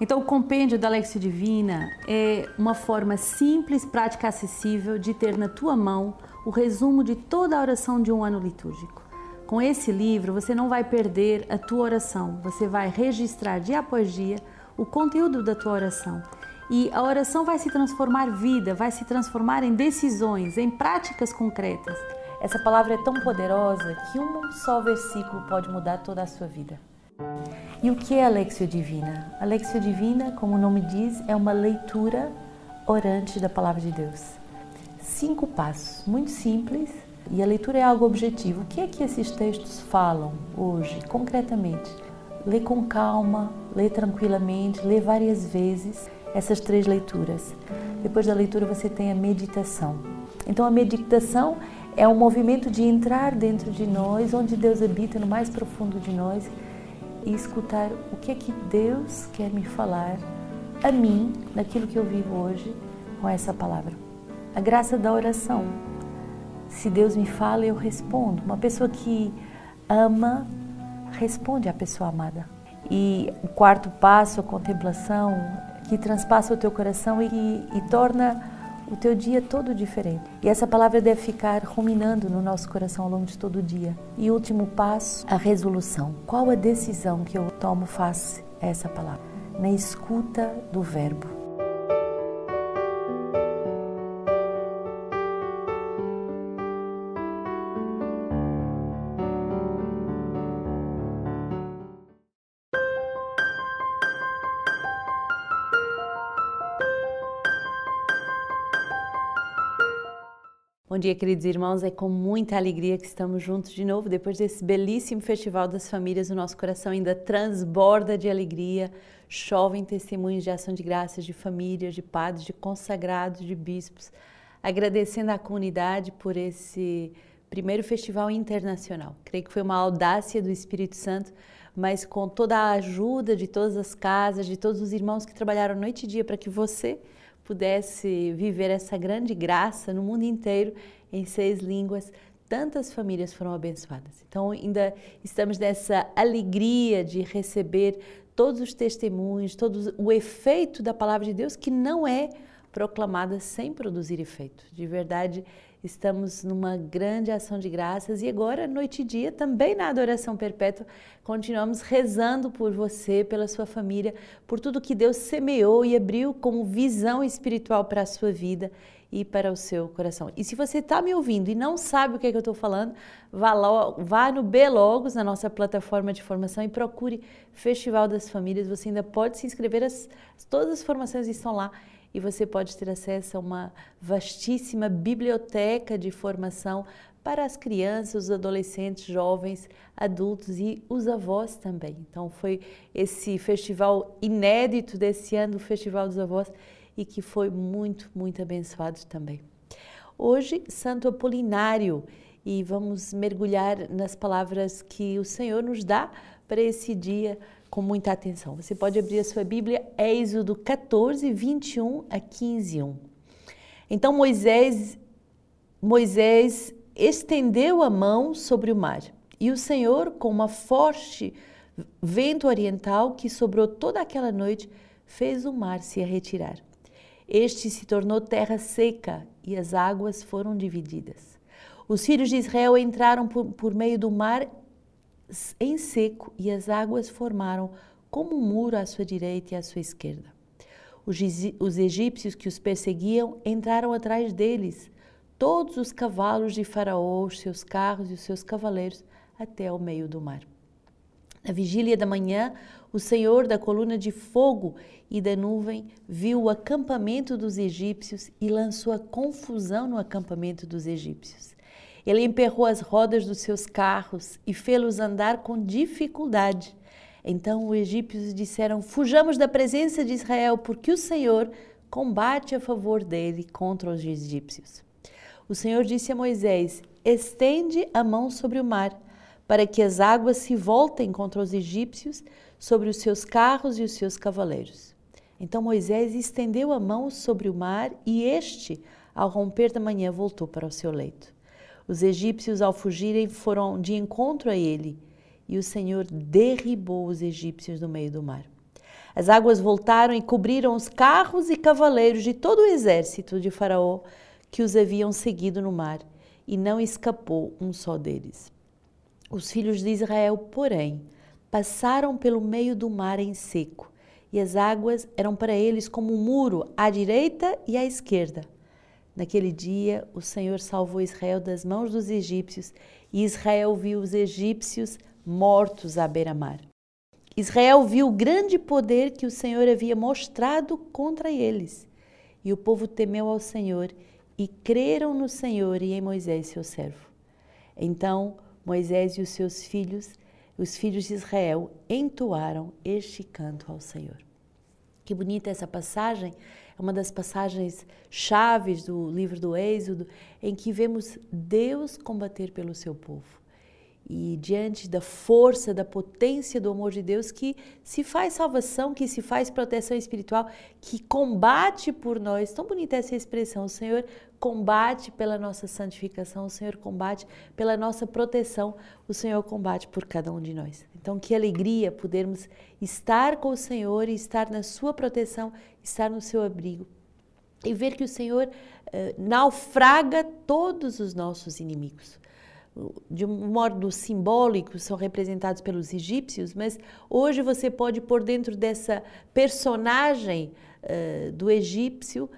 Então, o compêndio da Lexia Divina é uma forma simples, prática, acessível de ter na tua mão o resumo de toda a oração de um ano litúrgico. Com esse livro, você não vai perder a tua oração, você vai registrar dia após dia o conteúdo da tua oração. E a oração vai se transformar vida, vai se transformar em decisões, em práticas concretas. Essa palavra é tão poderosa que um só versículo pode mudar toda a sua vida. E o que é a Lexio Divina? A Lexio Divina, como o nome diz, é uma leitura orante da Palavra de Deus. Cinco passos, muito simples, e a leitura é algo objetivo. O que é que esses textos falam hoje, concretamente? Lê com calma, lê tranquilamente, lê várias vezes essas três leituras. Depois da leitura você tem a meditação. Então a meditação é um movimento de entrar dentro de nós, onde Deus habita no mais profundo de nós e escutar o que é que Deus quer me falar a mim, naquilo que eu vivo hoje, com essa palavra. A graça da oração. Se Deus me fala, eu respondo. Uma pessoa que ama, responde à pessoa amada. E o quarto passo, a contemplação, que transpassa o teu coração e, e torna o teu dia todo diferente. E essa palavra deve ficar ruminando no nosso coração ao longo de todo o dia. E último passo, a resolução. Qual a decisão que eu tomo face a essa palavra? Na escuta do verbo. Bom dia, queridos irmãos. É com muita alegria que estamos juntos de novo depois desse belíssimo Festival das Famílias. O nosso coração ainda transborda de alegria, chovem testemunhos de ação de graças de famílias, de padres, de consagrados, de bispos, agradecendo à comunidade por esse primeiro festival internacional. Creio que foi uma audácia do Espírito Santo, mas com toda a ajuda de todas as casas, de todos os irmãos que trabalharam noite e dia para que você pudesse viver essa grande graça no mundo inteiro em seis línguas, tantas famílias foram abençoadas. Então, ainda estamos nessa alegria de receber todos os testemunhos, todo o efeito da palavra de Deus que não é proclamada sem produzir efeito. De verdade, Estamos numa grande ação de graças e agora, noite e dia, também na adoração perpétua, continuamos rezando por você, pela sua família, por tudo que Deus semeou e abriu como visão espiritual para a sua vida e para o seu coração. E se você está me ouvindo e não sabe o que, é que eu estou falando, vá, lá, vá no B Logos, na nossa plataforma de formação, e procure Festival das Famílias. Você ainda pode se inscrever, as, todas as formações estão lá e você pode ter acesso a uma vastíssima biblioteca de formação para as crianças, os adolescentes, jovens, adultos e os avós também. Então foi esse festival inédito desse ano, o Festival dos Avós, e que foi muito, muito abençoado também. Hoje, Santo Apolinário, e vamos mergulhar nas palavras que o Senhor nos dá para esse dia com muita atenção. Você pode abrir a sua Bíblia, Êxodo 14, 21 a 15, 1. Então Moisés, Moisés estendeu a mão sobre o mar, e o Senhor, com uma forte vento oriental que sobrou toda aquela noite, fez o mar se retirar. Este se tornou terra seca e as águas foram divididas. Os filhos de Israel entraram por, por meio do mar em seco e as águas formaram como um muro à sua direita e à sua esquerda. Os, os egípcios que os perseguiam entraram atrás deles, todos os cavalos de Faraó, os seus carros e os seus cavaleiros, até ao meio do mar. Na vigília da manhã, o Senhor da coluna de fogo e da nuvem viu o acampamento dos egípcios e lançou a confusão no acampamento dos egípcios. Ele emperrou as rodas dos seus carros e fê-los andar com dificuldade. Então os egípcios disseram: Fujamos da presença de Israel, porque o Senhor combate a favor dele contra os egípcios. O Senhor disse a Moisés: Estende a mão sobre o mar, para que as águas se voltem contra os egípcios, sobre os seus carros e os seus cavaleiros. Então Moisés estendeu a mão sobre o mar e este, ao romper da manhã, voltou para o seu leito. Os egípcios, ao fugirem, foram de encontro a ele, e o Senhor derribou os egípcios no meio do mar. As águas voltaram e cobriram os carros e cavaleiros de todo o exército de Faraó que os haviam seguido no mar, e não escapou um só deles. Os filhos de Israel, porém, passaram pelo meio do mar em seco, e as águas eram para eles como um muro à direita e à esquerda. Naquele dia, o Senhor salvou Israel das mãos dos egípcios, e Israel viu os egípcios mortos à beira-mar. Israel viu o grande poder que o Senhor havia mostrado contra eles. E o povo temeu ao Senhor e creram no Senhor e em Moisés, seu servo. Então Moisés e os seus filhos, os filhos de Israel, entoaram este canto ao Senhor. Que bonita essa passagem, uma das passagens chaves do livro do Êxodo, em que vemos Deus combater pelo seu povo e diante da força, da potência do amor de Deus que se faz salvação, que se faz proteção espiritual, que combate por nós. Tão bonita essa expressão. O Senhor combate pela nossa santificação, o Senhor combate pela nossa proteção, o Senhor combate por cada um de nós. Então, que alegria podermos estar com o Senhor e estar na sua proteção, estar no seu abrigo e ver que o Senhor uh, naufraga todos os nossos inimigos de um modo simbólico, são representados pelos egípcios, mas hoje você pode pôr dentro dessa personagem uh, do egípcio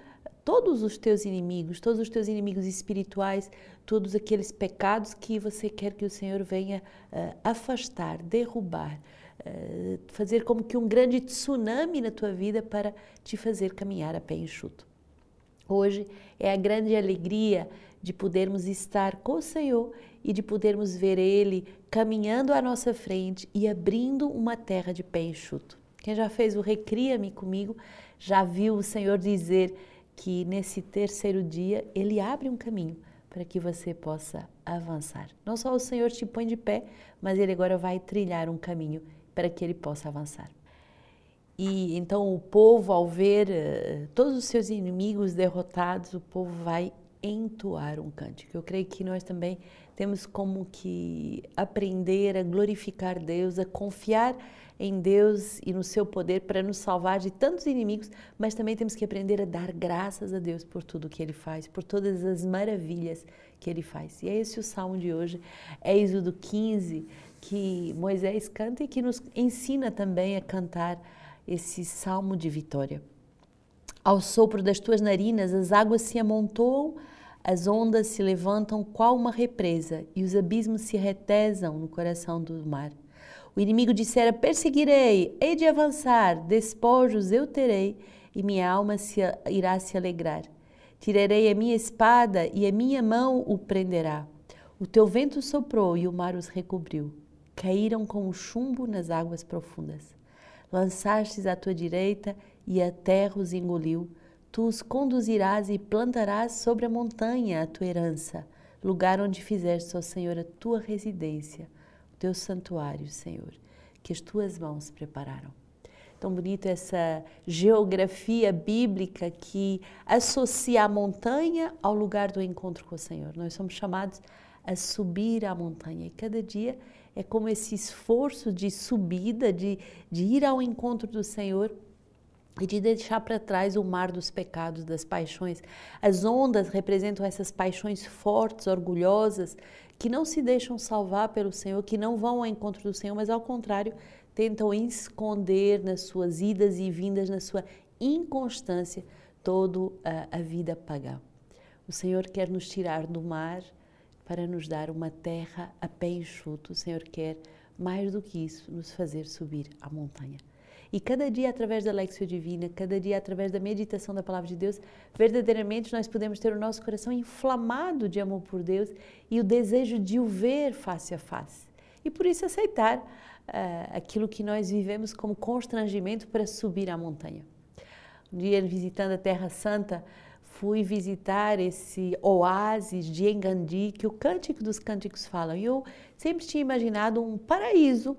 todos os teus inimigos, todos os teus inimigos espirituais, todos aqueles pecados que você quer que o Senhor venha uh, afastar, derrubar, uh, fazer como que um grande tsunami na tua vida para te fazer caminhar a pé enxuto. Hoje é a grande alegria de podermos estar com o Senhor e de podermos ver Ele caminhando à nossa frente e abrindo uma terra de pé enxuto. Quem já fez o Recria-me comigo já viu o Senhor dizer que nesse terceiro dia Ele abre um caminho para que você possa avançar. Não só o Senhor te põe de pé, mas Ele agora vai trilhar um caminho para que Ele possa avançar. E então o povo, ao ver uh, todos os seus inimigos derrotados, o povo vai entoar um cântico. Eu creio que nós também temos como que aprender a glorificar Deus, a confiar em Deus e no seu poder para nos salvar de tantos inimigos, mas também temos que aprender a dar graças a Deus por tudo que Ele faz, por todas as maravilhas que Ele faz. E é esse o salmo de hoje, é Êxodo 15, que Moisés canta e que nos ensina também a cantar esse salmo de vitória. Ao sopro das tuas narinas, as águas se amontoam as ondas se levantam qual uma represa e os abismos se retesam no coração do mar. O inimigo dissera: Perseguirei, hei de avançar, despojos eu terei e minha alma se, irá se alegrar. Tirarei a minha espada e a minha mão o prenderá. O teu vento soprou e o mar os recobriu. Caíram como chumbo nas águas profundas. Lançastes à tua direita e a terra os engoliu Tu os conduzirás e plantarás sobre a montanha a tua herança, lugar onde fizeste, ó Senhor, a tua residência, o teu santuário, Senhor, que as tuas mãos prepararam. Tão bonita essa geografia bíblica que associa a montanha ao lugar do encontro com o Senhor. Nós somos chamados a subir a montanha e cada dia é como esse esforço de subida, de, de ir ao encontro do Senhor e de deixar para trás o mar dos pecados, das paixões. As ondas representam essas paixões fortes, orgulhosas, que não se deixam salvar pelo Senhor, que não vão ao encontro do Senhor, mas ao contrário, tentam esconder nas suas idas e vindas, na sua inconstância, toda a, a vida pagã. O Senhor quer nos tirar do mar para nos dar uma terra a pé enxuto. O Senhor quer, mais do que isso, nos fazer subir a montanha. E cada dia, através da Lexio Divina, cada dia, através da meditação da Palavra de Deus, verdadeiramente nós podemos ter o nosso coração inflamado de amor por Deus e o desejo de o ver face a face. E por isso aceitar uh, aquilo que nós vivemos como constrangimento para subir a montanha. Um dia, visitando a Terra Santa, fui visitar esse oásis de Engandi, que o Cântico dos Cânticos fala. E eu sempre tinha imaginado um paraíso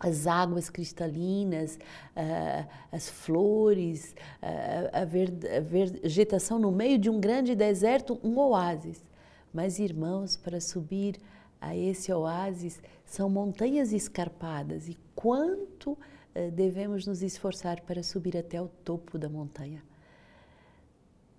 as águas cristalinas, uh, as flores, uh, a, a, vegetação no meio de um grande deserto, um oásis. Mas, irmãos, para subir a esse oásis são montanhas escarpadas e quanto uh, devemos nos esforçar para subir até o topo da montanha.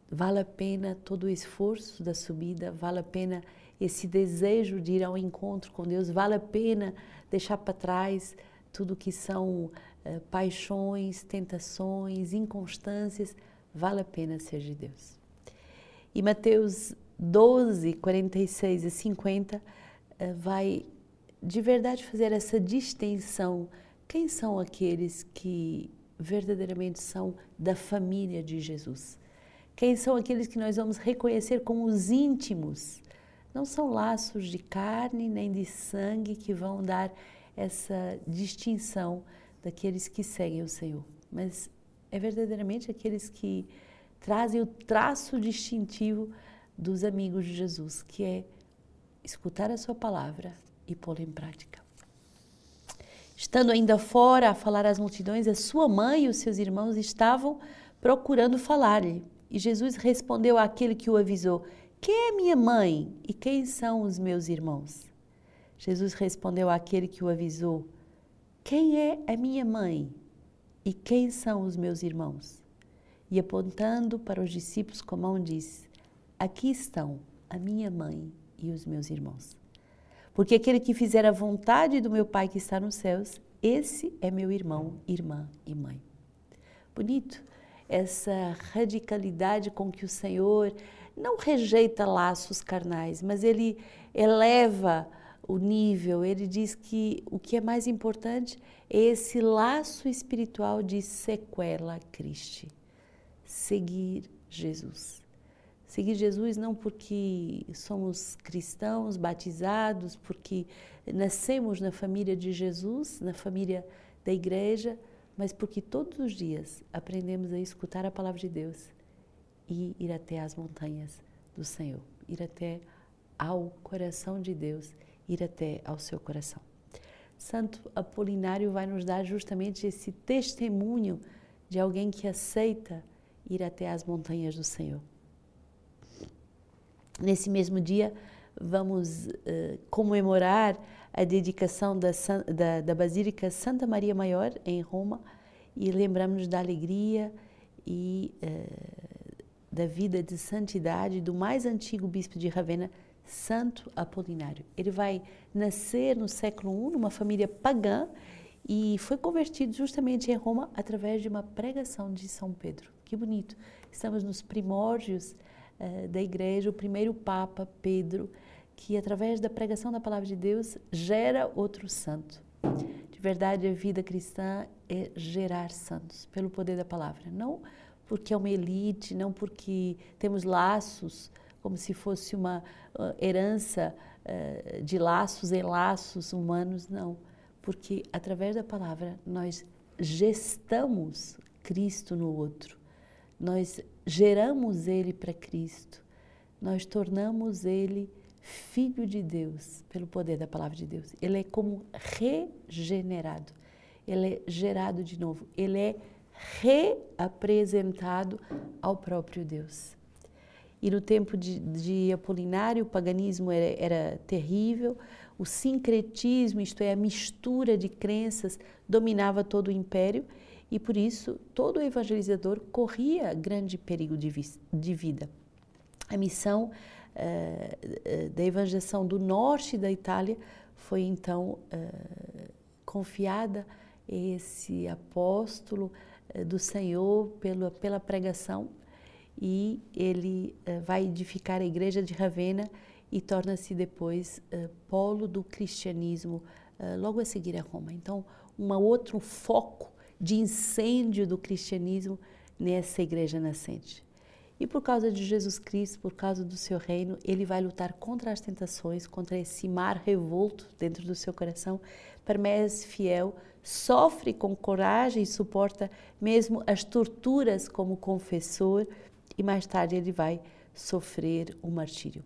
Vale a pena todo o esforço da subida, vale a pena esse desejo de ir ao encontro com Deus, vale a pena deixar para trás tudo que são uh, paixões, tentações, inconstâncias, vale a pena ser de Deus. E Mateus 12, 46 e 50 uh, vai de verdade fazer essa distinção. Quem são aqueles que verdadeiramente são da família de Jesus? Quem são aqueles que nós vamos reconhecer como os íntimos? Não são laços de carne nem de sangue que vão dar essa distinção daqueles que seguem o Senhor, mas é verdadeiramente aqueles que trazem o traço distintivo dos amigos de Jesus, que é escutar a sua palavra e pô-la em prática. Estando ainda fora a falar às multidões, a sua mãe e os seus irmãos estavam procurando falar-lhe. E Jesus respondeu àquele que o avisou: Quem é minha mãe e quem são os meus irmãos? Jesus respondeu àquele que o avisou: Quem é a minha mãe e quem são os meus irmãos? E apontando para os discípulos com a mão, disse: Aqui estão a minha mãe e os meus irmãos. Porque aquele que fizer a vontade do meu Pai que está nos céus, esse é meu irmão, irmã e mãe. Bonito essa radicalidade com que o Senhor não rejeita laços carnais, mas ele eleva o nível, ele diz que o que é mais importante é esse laço espiritual de sequela Cristo, seguir Jesus. Seguir Jesus não porque somos cristãos, batizados, porque nascemos na família de Jesus, na família da igreja, mas porque todos os dias aprendemos a escutar a palavra de Deus e ir até as montanhas do Senhor, ir até ao coração de Deus, ir até ao seu coração. Santo Apolinário vai nos dar justamente esse testemunho de alguém que aceita ir até as montanhas do Senhor. Nesse mesmo dia, vamos uh, comemorar a dedicação da, da, da, Basílica Santa Maria Maior, em Roma, e lembramos da alegria e uh, da vida de santidade do mais antigo bispo de Ravenna, Santo Apolinário. Ele vai nascer no século I numa família pagã e foi convertido justamente em Roma através de uma pregação de São Pedro. Que bonito! Estamos nos primórdios uh, da igreja, o primeiro Papa Pedro que através da pregação da palavra de Deus gera outro santo. De verdade, a vida cristã é gerar santos pelo poder da palavra, não porque é uma elite, não porque temos laços como se fosse uma herança de laços em laços humanos, não, porque através da palavra nós gestamos Cristo no outro, nós geramos Ele para Cristo, nós tornamos Ele filho de Deus pelo poder da palavra de Deus. Ele é como regenerado, ele é gerado de novo, ele é reapresentado ao próprio Deus. E no tempo de, de Apolinário, o paganismo era, era terrível, o sincretismo, isto é, a mistura de crenças, dominava todo o império e por isso todo evangelizador corria grande perigo de, de vida. A missão uh, da evangelização do norte da Itália foi então uh, confiada a esse apóstolo uh, do Senhor pela, pela pregação e ele vai edificar a igreja de Ravenna e torna-se depois polo do cristianismo logo a seguir a Roma. Então, um outro foco de incêndio do cristianismo nessa igreja nascente. E por causa de Jesus Cristo, por causa do seu reino, ele vai lutar contra as tentações, contra esse mar revolto dentro do seu coração, permanece fiel, sofre com coragem e suporta mesmo as torturas como confessor, e mais tarde ele vai sofrer o martírio.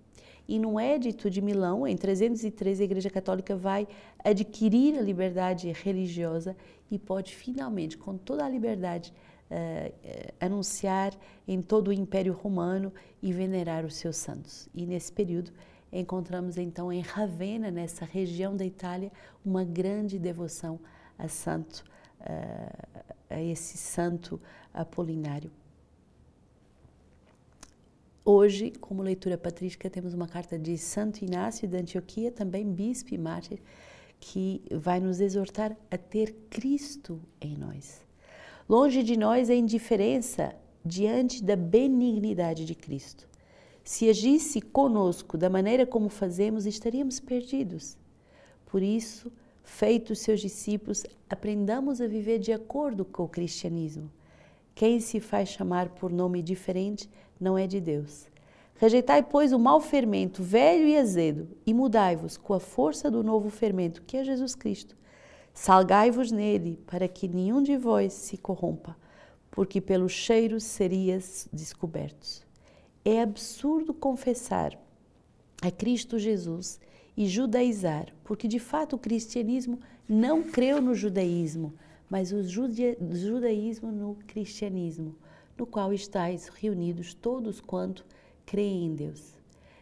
E no Édito de Milão, em 313, a Igreja Católica vai adquirir a liberdade religiosa e pode finalmente, com toda a liberdade, uh, anunciar em todo o Império Romano e venerar os seus santos. E nesse período encontramos então em Ravenna, nessa região da Itália, uma grande devoção a Santo a esse santo apolinário. Hoje, como leitura patrística, temos uma carta de Santo Inácio de Antioquia, também bispo e mártir, que vai nos exortar a ter Cristo em nós. Longe de nós a indiferença diante da benignidade de Cristo. Se agisse conosco da maneira como fazemos, estaríamos perdidos. Por isso, feitos seus discípulos, aprendamos a viver de acordo com o cristianismo. Quem se faz chamar por nome diferente não é de Deus. Rejeitai, pois, o mau fermento, velho e azedo, e mudai-vos com a força do novo fermento, que é Jesus Cristo. Salgai-vos nele, para que nenhum de vós se corrompa, porque pelo cheiro serias descobertos. É absurdo confessar a Cristo Jesus e judaizar, porque de fato o cristianismo não creu no judaísmo, mas o judaísmo no cristianismo, no qual estáis reunidos todos quanto creem em Deus.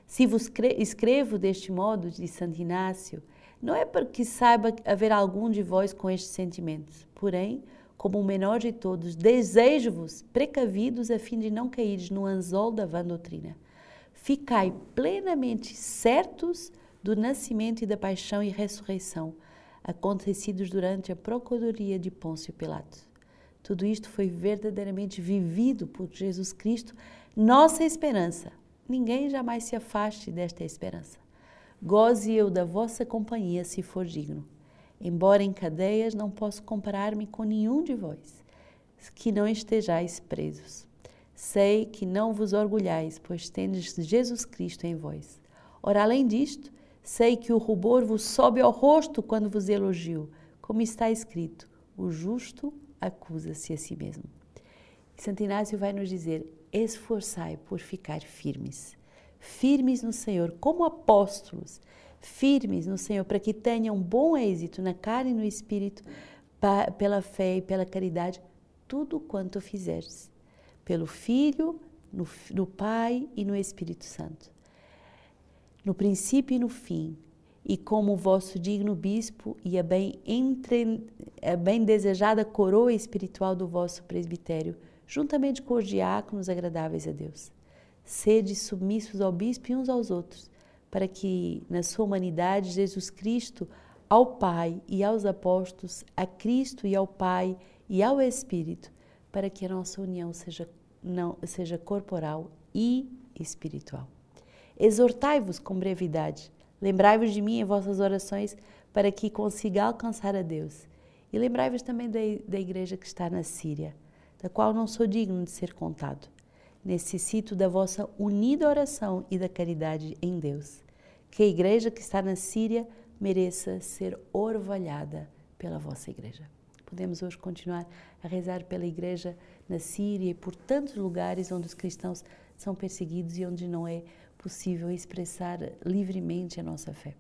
Se vos escrevo deste modo, de Santo Inácio, não é para que saiba haver algum de vós com estes sentimentos, porém, como o menor de todos, desejo-vos precavidos a fim de não caíres no anzol da vã doutrina. Ficai plenamente certos do nascimento e da paixão e ressurreição, acontecidos durante a procuradoria de Pôncio Pilatos. Tudo isto foi verdadeiramente vivido por Jesus Cristo, nossa esperança. Ninguém jamais se afaste desta esperança. Goze eu da vossa companhia, se for digno. Embora em cadeias, não posso comparar-me com nenhum de vós, que não estejais presos. Sei que não vos orgulhais, pois tendes Jesus Cristo em vós. Ora, além disto, Sei que o rubor vos sobe ao rosto quando vos elogio, como está escrito: o justo acusa-se a si mesmo. Santo Inácio vai nos dizer: esforçai por ficar firmes, firmes no Senhor, como apóstolos, firmes no Senhor, para que tenham bom êxito na carne e no espírito, pela fé e pela caridade, tudo quanto fizerdes, pelo Filho, no, no Pai e no Espírito Santo no princípio e no fim, e como vosso digno bispo e a bem, entre, a bem desejada coroa espiritual do vosso presbitério, juntamente com os diáconos agradáveis a Deus. Sede submissos ao bispo e uns aos outros, para que, na sua humanidade, Jesus Cristo, ao Pai e aos apóstolos, a Cristo e ao Pai e ao Espírito, para que a nossa união seja, não, seja corporal e espiritual. Exortai-vos com brevidade. Lembrai-vos de mim em vossas orações para que consiga alcançar a Deus. E lembrai-vos também da, da igreja que está na Síria, da qual não sou digno de ser contado. Necessito da vossa unida oração e da caridade em Deus. Que a igreja que está na Síria mereça ser orvalhada pela vossa igreja. Podemos hoje continuar a rezar pela igreja na Síria e por tantos lugares onde os cristãos são perseguidos e onde não é possível expressar livremente a nossa fé.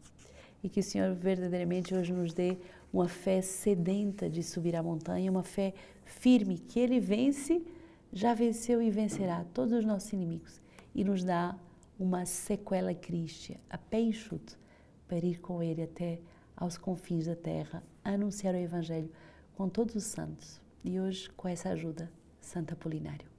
E que o Senhor verdadeiramente hoje nos dê uma fé sedenta de subir a montanha, uma fé firme que Ele vence, já venceu e vencerá todos os nossos inimigos e nos dá uma sequela crístia, a pé enxuto, para ir com Ele até aos confins da terra, anunciar o Evangelho com todos os santos. E hoje, com essa ajuda, Santo Apolinário.